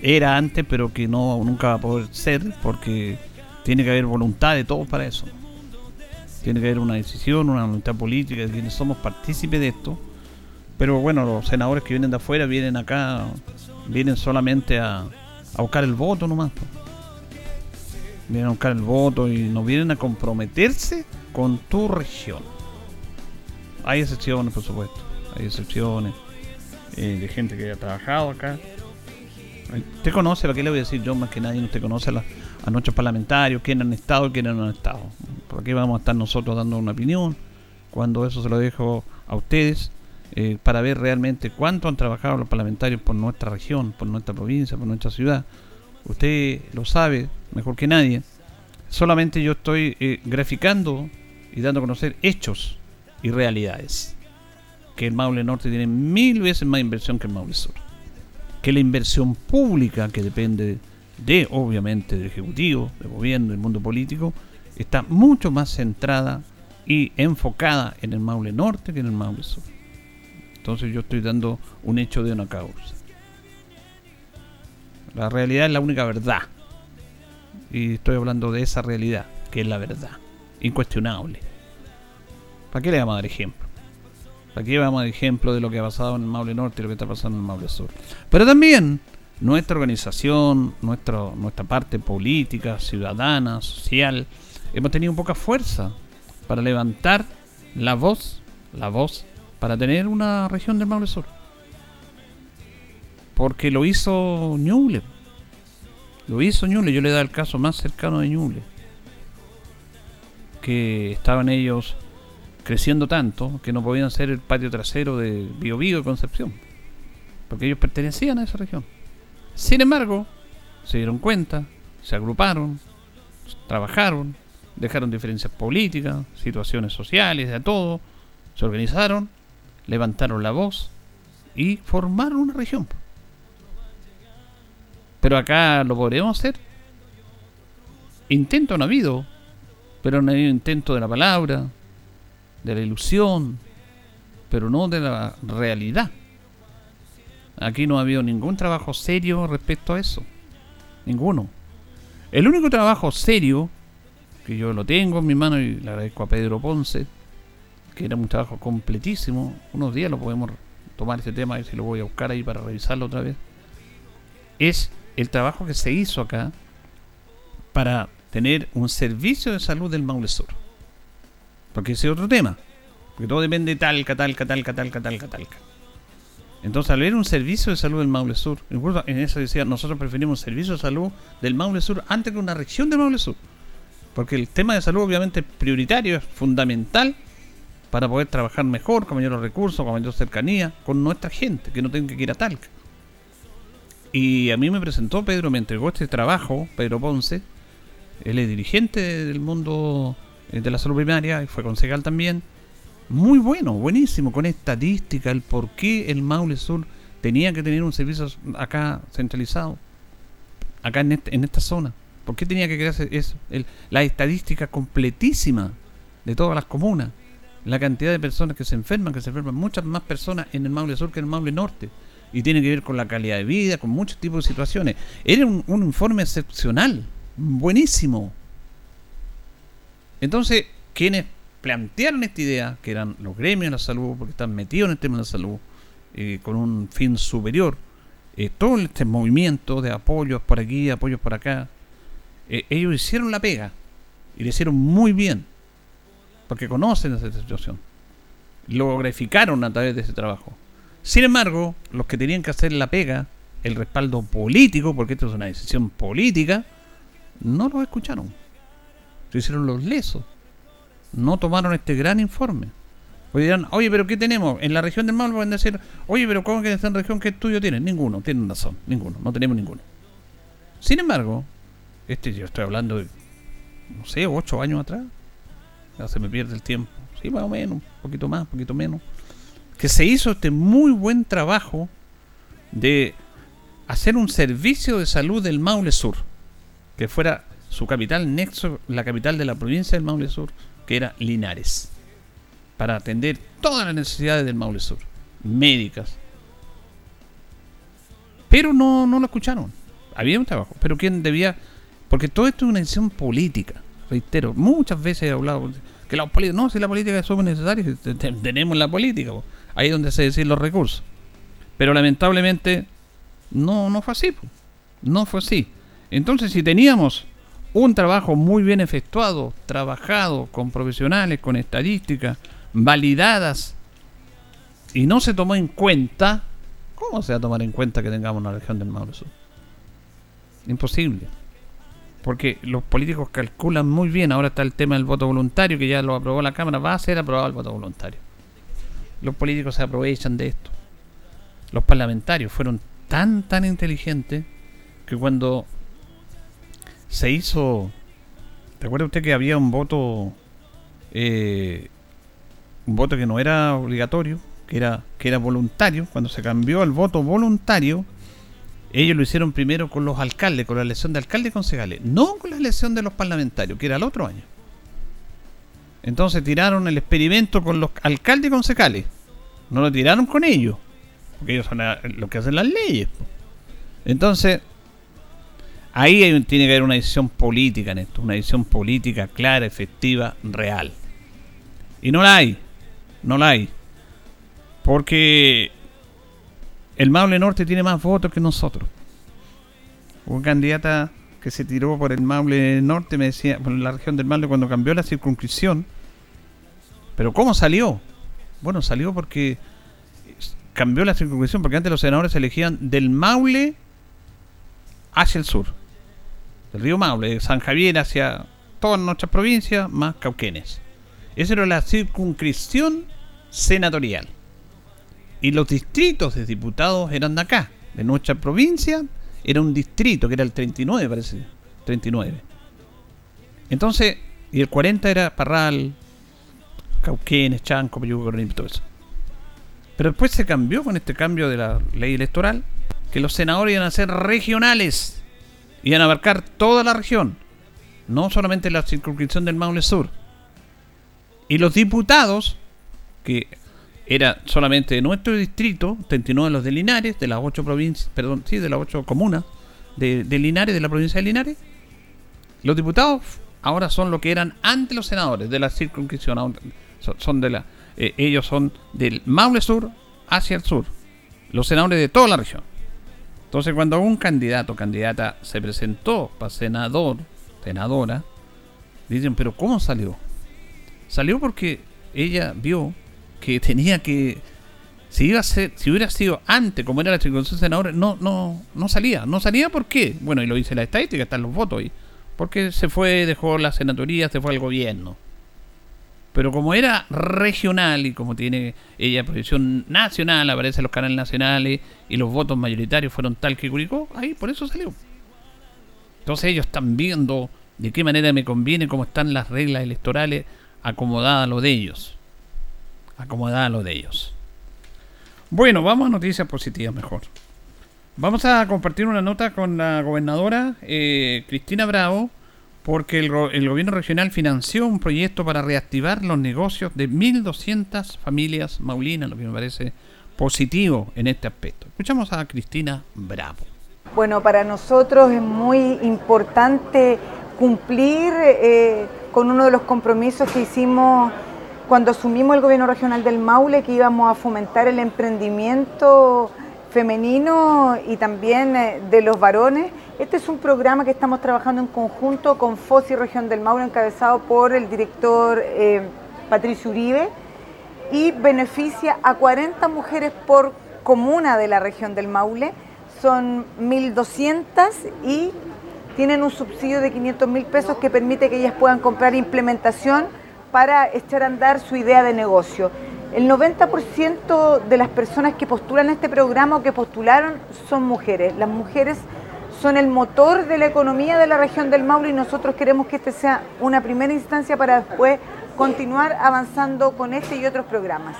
[SPEAKER 2] era antes, pero que no nunca va a poder ser, porque tiene que haber voluntad de todos para eso. Tiene que haber una decisión, una voluntad política de quienes somos partícipes de esto. Pero bueno, los senadores que vienen de afuera vienen acá, vienen solamente a, buscar el voto nomás. Vienen a buscar el voto y no vienen a comprometerse con tu región. Hay excepciones, por supuesto. Hay excepciones eh, de gente que ha trabajado acá. Usted conoce, ¿para qué le voy a decir yo más que nadie? Usted conoce a, nuestros parlamentarios, quiénes han estado y quiénes no han estado. ¿Por qué vamos a estar nosotros dando una opinión? Cuando eso se lo dejo a ustedes eh, para ver realmente cuánto han trabajado los parlamentarios por nuestra región, por nuestra provincia, por nuestra ciudad. Usted lo sabe mejor que nadie. Solamente yo estoy eh, graficando y dando a conocer hechos y realidades. Que el Maule Norte tiene mil veces más inversión que el Maule Sur. Que la inversión pública, que depende de, obviamente, del Ejecutivo, del gobierno, del mundo político, está mucho más centrada y enfocada en el Maule Norte que en el Maule Sur. Entonces yo estoy dando un hecho de una causa. La realidad es la única verdad. Y estoy hablando de esa realidad, que es la verdad. Incuestionable. ¿Para qué le vamos a dar ejemplo? ¿Para qué vamos a dar ejemplo de lo que ha pasado en el Maule Norte y lo que está pasando en el Maule Sur? Pero también nuestra organización, nuestra, nuestra parte política, ciudadana, social, hemos tenido poca fuerza para levantar la voz, la voz, para tener una región del Maule Sur. Porque lo hizo Ñuble. Lo hizo Ñuble. Yo le da el caso más cercano de Ñuble. Que estaban ellos creciendo tanto que no podían ser el patio trasero de Bio Bio y Concepción. Porque ellos pertenecían a esa región. Sin embargo, se dieron cuenta, se agruparon, trabajaron, dejaron diferencias políticas, situaciones sociales, de todo, se organizaron, levantaron la voz y formaron una región. Pero acá lo podremos hacer. Intento no ha habido, pero no ha habido intento de la palabra, de la ilusión, pero no de la realidad. Aquí no ha habido ningún trabajo serio respecto a eso. Ninguno. El único trabajo serio que yo lo tengo en mi mano y le agradezco a Pedro Ponce, que era un trabajo completísimo. Unos días lo podemos tomar ese tema y si lo voy a buscar ahí para revisarlo otra vez. Es el trabajo que se hizo acá para tener un servicio de salud del Maule Sur. Porque ese es otro tema. Porque todo depende de talca, talca, talca, talca, talca, talca. Entonces, al ver un servicio de salud del Maule Sur, incluso en eso decía, nosotros preferimos un servicio de salud del Maule Sur antes que una región del Maule Sur. Porque el tema de salud obviamente es prioritario, es fundamental para poder trabajar mejor, con mayores recursos, con mayor cercanía, con nuestra gente, que no tenga que ir a Talca. Y a mí me presentó Pedro, me entregó este trabajo, Pedro Ponce, él es dirigente del mundo eh, de la salud primaria y fue concejal también. Muy bueno, buenísimo, con estadística, el por qué el Maule Sur tenía que tener un servicio acá centralizado, acá en, este- esta zona. ¿Por qué tenía que crearse eso? La estadística completísima de todas las comunas. La cantidad de personas que se enferman, que se enferman muchas más personas en el Maule Sur que en el Maule Norte. Y tiene que ver con la calidad de vida, con muchos tipos de situaciones. Era un, un informe excepcional, buenísimo. Entonces, quienes plantearon esta idea, que eran los gremios de la salud, porque están metidos en el tema de la salud, eh, con un fin superior, eh, todo este movimiento de apoyos por aquí, apoyos por acá, eh, ellos hicieron la pega y lo hicieron muy bien, porque conocen esa situación. Lo graficaron a través de ese trabajo. Sin embargo, los que tenían que hacer la pega, el respaldo político, porque esto es una decisión política, no lo escucharon. Se hicieron los lesos. No tomaron este gran informe. Pues dirán, oye, pero ¿qué tenemos? En la región del Maule pueden decir, oye, pero ¿cómo que en esta región qué estudio tienen? Ninguno, tienen razón, ninguno, no tenemos ninguno. Sin embargo, este yo estoy hablando de, no sé, ocho años atrás. Se me pierde el tiempo. Sí, más o menos, un poquito más, un poquito menos. Que se hizo este muy buen trabajo de hacer un servicio de salud del Maule Sur. Que fuera su capital nexo, la capital de la provincia del Maule Sur, que era Linares. Para atender todas las necesidades del Maule Sur. Médicas. Pero no, no lo escucharon. Había un trabajo. Pero ¿quién debía...? Porque todo esto es una decisión política. Reitero, muchas veces he hablado que la política... No, si la política te- te- tenemos la política. po. Ahí es donde se deciden los recursos. Pero lamentablemente no, no fue así. No fue así. Entonces, si teníamos un trabajo muy bien efectuado, trabajado con profesionales, con estadísticas validadas, y no se tomó en cuenta, ¿cómo se va a tomar en cuenta que tengamos una región del Maule Sur? Imposible. Porque los políticos calculan muy bien, ahora está el tema del voto voluntario, que ya lo aprobó la Cámara, va a ser aprobado el voto voluntario. Los políticos se aprovechan de esto. Los parlamentarios fueron tan, tan inteligentes que cuando se hizo. ¿Te acuerda usted que había un voto. eh, un voto que no era obligatorio, que era, que era voluntario? Cuando se cambió al voto voluntario, ellos lo hicieron primero con los alcaldes, con la elección de alcaldes y concejales, no con la elección de los parlamentarios, que era el otro año. Entonces tiraron el experimento con los alcaldes y concejales. No lo tiraron con ellos, porque ellos son los que hacen las leyes. Entonces, ahí tiene que haber una decisión política en esto, una decisión política clara, efectiva, real. Y no la hay, no la hay. Porque el Maule Norte tiene más votos que nosotros. Una candidata que se tiró por el Maule Norte me decía, por la región del Maule, cuando cambió la circunscripción. Pero ¿cómo salió? Bueno, salió porque cambió la circunscripción, porque antes los senadores se elegían del Maule hacia el sur. Del río Maule, de San Javier hacia todas nuestras provincias, más Cauquenes. Esa era la circunscripción senatorial. Y los distritos de diputados eran de acá, de nuestra provincia era un distrito, que era el 39, parece. 39. Entonces, y el 40 era Parral, Cauquenes, Chanco, Coronel y todo eso. Pero después se cambió con este cambio de la ley electoral, que los senadores iban a ser regionales, iban a abarcar toda la región, no solamente la circunscripción del Maule Sur. Y los diputados, que era solamente de nuestro distrito, 39 de los de Linares, de las 8 provincias, perdón, sí, de las 8 comunas de, Linares, de la provincia de Linares, los diputados ahora son lo que eran antes los senadores de la circunscripción, son de la, eh, ellos son del Maule Sur hacia el sur, los senadores de toda la región. Entonces, cuando un candidato o candidata se presentó para senador, senadora, dicen, pero ¿cómo salió? Salió porque ella vio que tenía que si iba a ser, si hubiera sido antes como era la circunscripción senadora, no, no, no salía. No salía ¿por qué? Bueno, y lo dice la estadística, están los votos ahí. Porque se fue, dejó la senatoría, se fue al gobierno. Pero como era regional y como tiene ella proyección nacional, aparece en los canales nacionales y los votos mayoritarios fueron tal que Curicó, ahí por eso salió. Entonces ellos están viendo de qué manera me conviene, cómo están las reglas electorales acomodadas a lo de ellos. Acomodada lo de ellos. Bueno, vamos a noticias positivas mejor. Vamos a compartir una nota con la gobernadora eh, Cristina Bravo, porque el gobierno regional financió un proyecto para reactivar los negocios de 1.200 familias maulinas, lo que me parece positivo en este aspecto. Escuchamos a Cristina Bravo.
[SPEAKER 7] Bueno, para nosotros es muy importante cumplir eh, con uno de los compromisos que hicimos cuando asumimos el gobierno regional del Maule, que íbamos a fomentar el emprendimiento femenino y también eh, de los varones. Este es un programa que estamos trabajando en conjunto con FOSI Región del Maule, encabezado por el director eh, Patricio Uribe, y beneficia a 40 mujeres por comuna de la región del Maule. Son 1.200 y tienen un subsidio de 500 mil pesos que permite que ellas puedan comprar implementación para echar a andar su idea de negocio. El 90% de las personas que postulan este programa o que postularon son mujeres. Las mujeres son el motor de la economía de la región del Maule y nosotros queremos que este sea una primera instancia para después continuar avanzando con este y otros programas.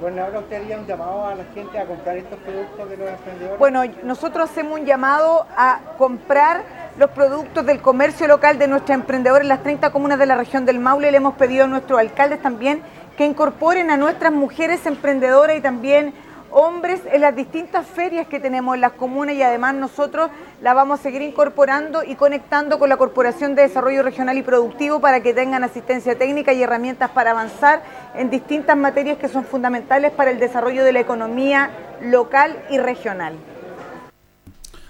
[SPEAKER 11] Bueno, ahora usted haría un llamado a la gente a comprar estos productos de los emprendedores.
[SPEAKER 7] Bueno, nosotros hacemos un llamado a comprar los productos del comercio local de nuestros emprendedores en las 30 comunas de la región del Maule. Le hemos pedido a nuestros alcaldes también que incorporen a nuestras mujeres emprendedoras y también hombres en las distintas ferias que tenemos en las comunas y además nosotros la vamos a seguir incorporando y conectando con la Corporación de Desarrollo Regional y Productivo para que tengan asistencia técnica y herramientas para avanzar en distintas materias que son fundamentales para el desarrollo de la economía local y regional.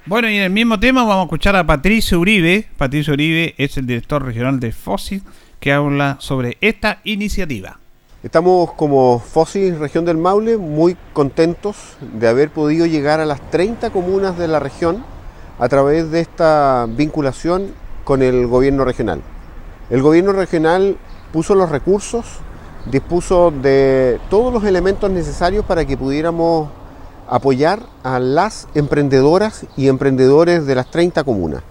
[SPEAKER 2] Bueno, y en el mismo tema vamos a escuchar a Patricio Uribe. Patricio Uribe es el director regional de FOSI que habla sobre esta iniciativa.
[SPEAKER 15] Estamos como FOSI Región del Maule muy contentos de haber podido llegar a las 30 comunas de la región a través de esta vinculación con el gobierno regional. El gobierno regional puso los recursos, dispuso de todos los elementos necesarios para que pudiéramos apoyar a las emprendedoras y emprendedores de las 30 comunas.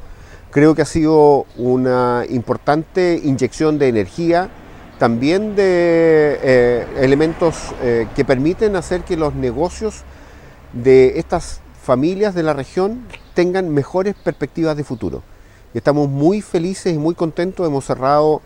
[SPEAKER 15] Creo que ha sido una importante inyección de energía, también de eh, elementos eh, que permiten hacer que los negocios de estas familias de la región tengan mejores perspectivas de futuro. Estamos muy felices y muy contentos, hemos cerrado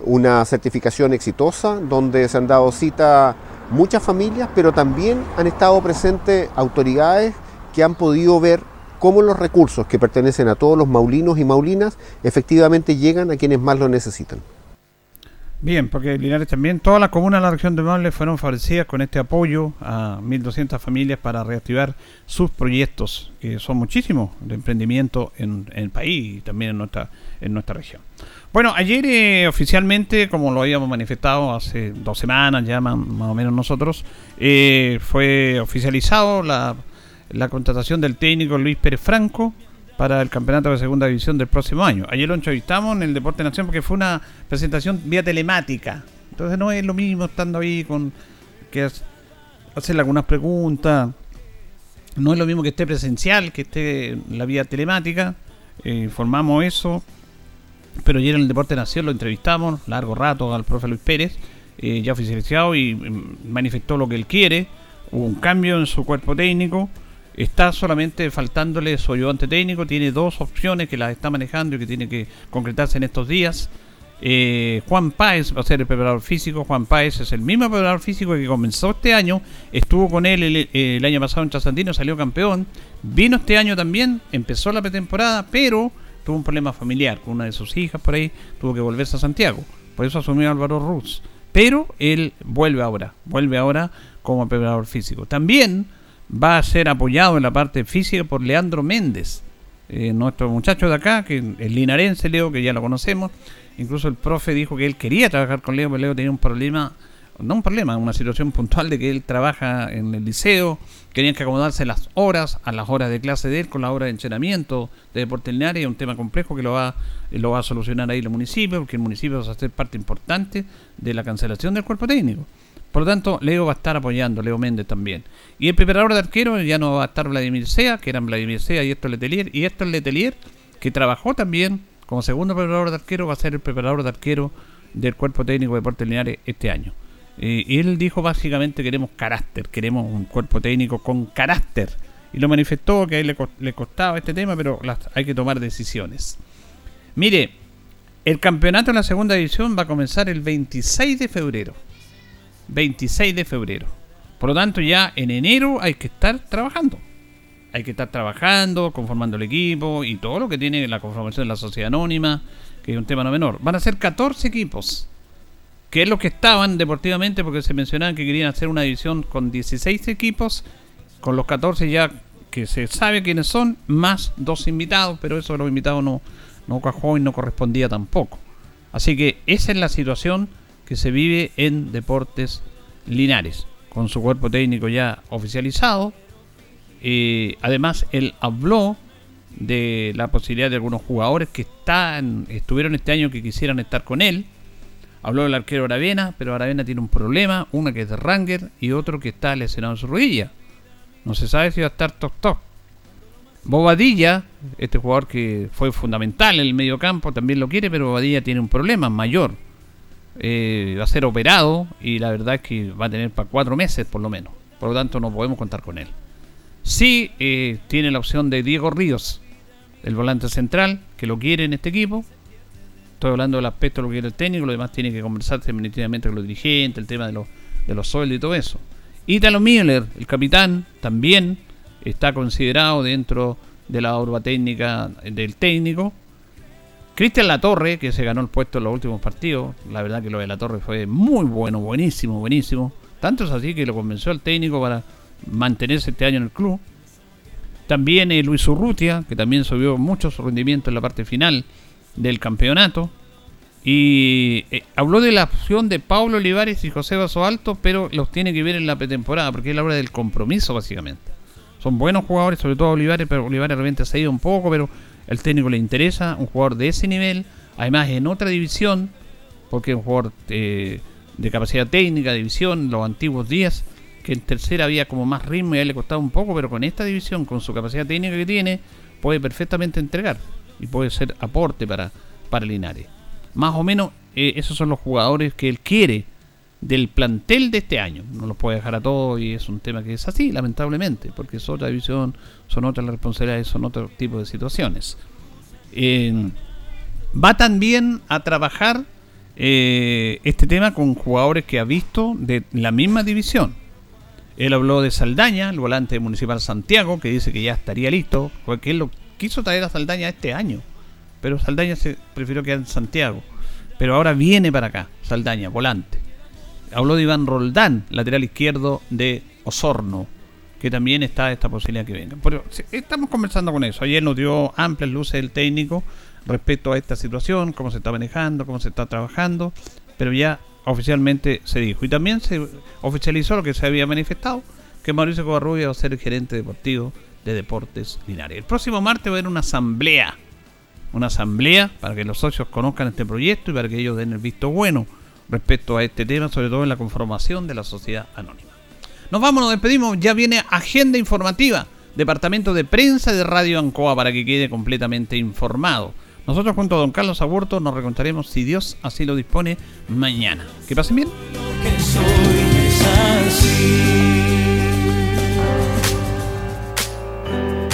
[SPEAKER 15] una certificación exitosa donde se han dado cita muchas familias, pero también han estado presentes autoridades que han podido ver cómo los recursos que pertenecen a todos los maulinos y maulinas efectivamente llegan a quienes más lo necesitan.
[SPEAKER 2] Bien, porque Linares también, todas las comunas de la región de Maule fueron favorecidas con este apoyo a 1.200 familias para reactivar sus proyectos, que son muchísimos de emprendimiento en, el país y también en nuestra, en nuestra región. Bueno, ayer eh, oficialmente, como lo habíamos manifestado hace dos semanas ya más, o menos nosotros, eh, fue oficializado la, contratación del técnico Luis Pérez Franco para el campeonato de segunda división del próximo año. Ayer lo entrevistamos en el Deporte Nación porque fue una presentación vía telemática. Entonces no es lo mismo estando ahí con que hacerle algunas preguntas. No es lo mismo que esté presencial, que esté la vía telemática. Eh, informamos eso. Pero ayer en el Deporte Nación lo entrevistamos largo rato al profe Luis Pérez, eh, ya oficializado y mm, manifestó lo que él quiere. Hubo un cambio en su cuerpo técnico. Está solamente faltándole su ayudante técnico. Tiene dos opciones que las está manejando y que tiene que concretarse en estos días. Eh, Juan Páez va a ser el preparador físico. Juan Páez es el mismo preparador físico que comenzó este año. Estuvo con él el, año pasado en Trasandino, salió campeón. Vino este año también, empezó la pretemporada, pero tuvo un problema familiar con una de sus hijas por ahí. Tuvo que volverse a Santiago. Por eso asumió Álvaro Ruz. Pero él vuelve ahora, vuelve ahora como preparador físico. También va a ser apoyado en la parte física por Leandro Méndez, eh, nuestro muchacho de acá, que es linarense, Leo, que ya lo conocemos. Incluso el profe dijo que él quería trabajar con Leo, pero Leo tenía un problema, no un problema, una situación puntual de que él trabaja en el liceo, querían que acomodarse las horas, a las horas de clase de él, con la hora de entrenamiento de deporte lineal, es un tema complejo que lo va, lo va a solucionar ahí el municipio, porque el municipio va a ser parte importante de la cancelación del cuerpo técnico. Por lo tanto, Leo va a estar apoyando, Leo Méndez también. Y el preparador de arquero ya no va a estar Vladimir Sea, que eran Vladimir Sea y esto Letelier. Y esto Letelier, que trabajó también como segundo preparador de arquero, va a ser el preparador de arquero del cuerpo técnico de Deportes Linares este año. Eh, él dijo básicamente queremos carácter, queremos un cuerpo técnico con carácter. Y lo manifestó que a él le, co- le costaba este tema, pero hay que tomar decisiones. Mire, el campeonato en la segunda división va a comenzar el 26 de febrero. 26 de febrero. Por lo tanto, ya en enero hay que estar trabajando. Hay que estar trabajando, conformando el equipo y todo lo que tiene la conformación de la sociedad anónima, que es un tema no menor. Van a ser 14 equipos, que es lo que estaban deportivamente, porque se mencionaban que querían hacer una división con 16 equipos, con los 14 ya que se sabe quiénes son, más dos invitados, pero eso de los invitados no, no cuajó y no correspondía tampoco. Así que esa es la situación que se vive en Deportes Linares, con su cuerpo técnico ya oficializado. Eh, además, él habló de la posibilidad de algunos jugadores que están, estuvieron este año que quisieran estar con él. Habló del arquero Aravena, pero Aravena tiene un problema, una que es de Ranger y otro que está lesionado en su rodilla. No se sabe si va a estar top top. Bobadilla, este jugador que fue fundamental en el medio campo, también lo quiere, pero Bobadilla tiene un problema mayor. Eh, va a ser operado y la verdad es que va a tener para cuatro meses por lo menos. Por lo tanto, no podemos contar con él. Sí eh, tiene la opción de Diego Ríos, el volante central, que lo quiere en este equipo. Estoy hablando del aspecto de lo que quiere el técnico, lo demás tiene que conversarse definitivamente con los dirigentes, el tema de los, de los sueldos y todo eso. Italo Miller, el capitán, también está considerado dentro de la urba técnica del técnico. Cristian Latorre, que se ganó el puesto en los últimos partidos, la verdad que lo de Latorre fue muy bueno, buenísimo, buenísimo. Tanto es así que lo convenció al técnico para mantenerse este año en el club. También eh, Luis Urrutia, que también subió mucho su rendimiento en la parte final del campeonato. Y eh, habló de la opción de Pablo Olivares y José Vaso Alto, pero los tiene que ver en la pretemporada, porque es la hora del compromiso, básicamente. Son buenos jugadores, sobre todo Olivares, pero Olivares de repente se ha ido un poco, pero el técnico le interesa, un jugador de ese nivel, además en otra división, porque es un jugador eh, de capacidad técnica, división, los antiguos días, que en tercera había como más ritmo y a él le costaba un poco, pero con esta división, con su capacidad técnica que tiene, puede perfectamente entregar y puede ser aporte para, para Linares. Más o menos eh, esos son los jugadores que él quiere del plantel de este año. No los puede dejar a todos y es un tema que es así, lamentablemente, porque es otra división, son otras responsabilidades, son otro tipo de situaciones. Eh, va también a trabajar eh, este tema con jugadores que ha visto de la misma división. Él habló de Saldaña, el volante municipal Santiago, que dice que ya estaría listo, porque él lo quiso traer a Saldaña este año, pero Saldaña se prefirió quedar en Santiago. Pero ahora viene para acá, Saldaña, volante. Habló de Iván Roldán, lateral izquierdo de Osorno, que también está esta posibilidad que venga. Pero estamos conversando con eso. Ayer nos dio amplias luces el técnico respecto a esta situación, cómo se está manejando, cómo se está trabajando, pero ya oficialmente se dijo. Y también se oficializó lo que se había manifestado, que Mauricio Covarrubia va a ser el gerente deportivo de Deportes Linares. El próximo martes va a haber una asamblea, una asamblea para que los socios conozcan este proyecto y para que ellos den el visto bueno respecto a este tema, sobre todo en la conformación de la sociedad anónima. Nos vamos, nos despedimos, ya viene agenda informativa departamento de prensa de Radio Ancoa, para que quede completamente informado. Nosotros junto a don Carlos Aburto nos recontaremos, si Dios así lo dispone, mañana. Que pasen bien.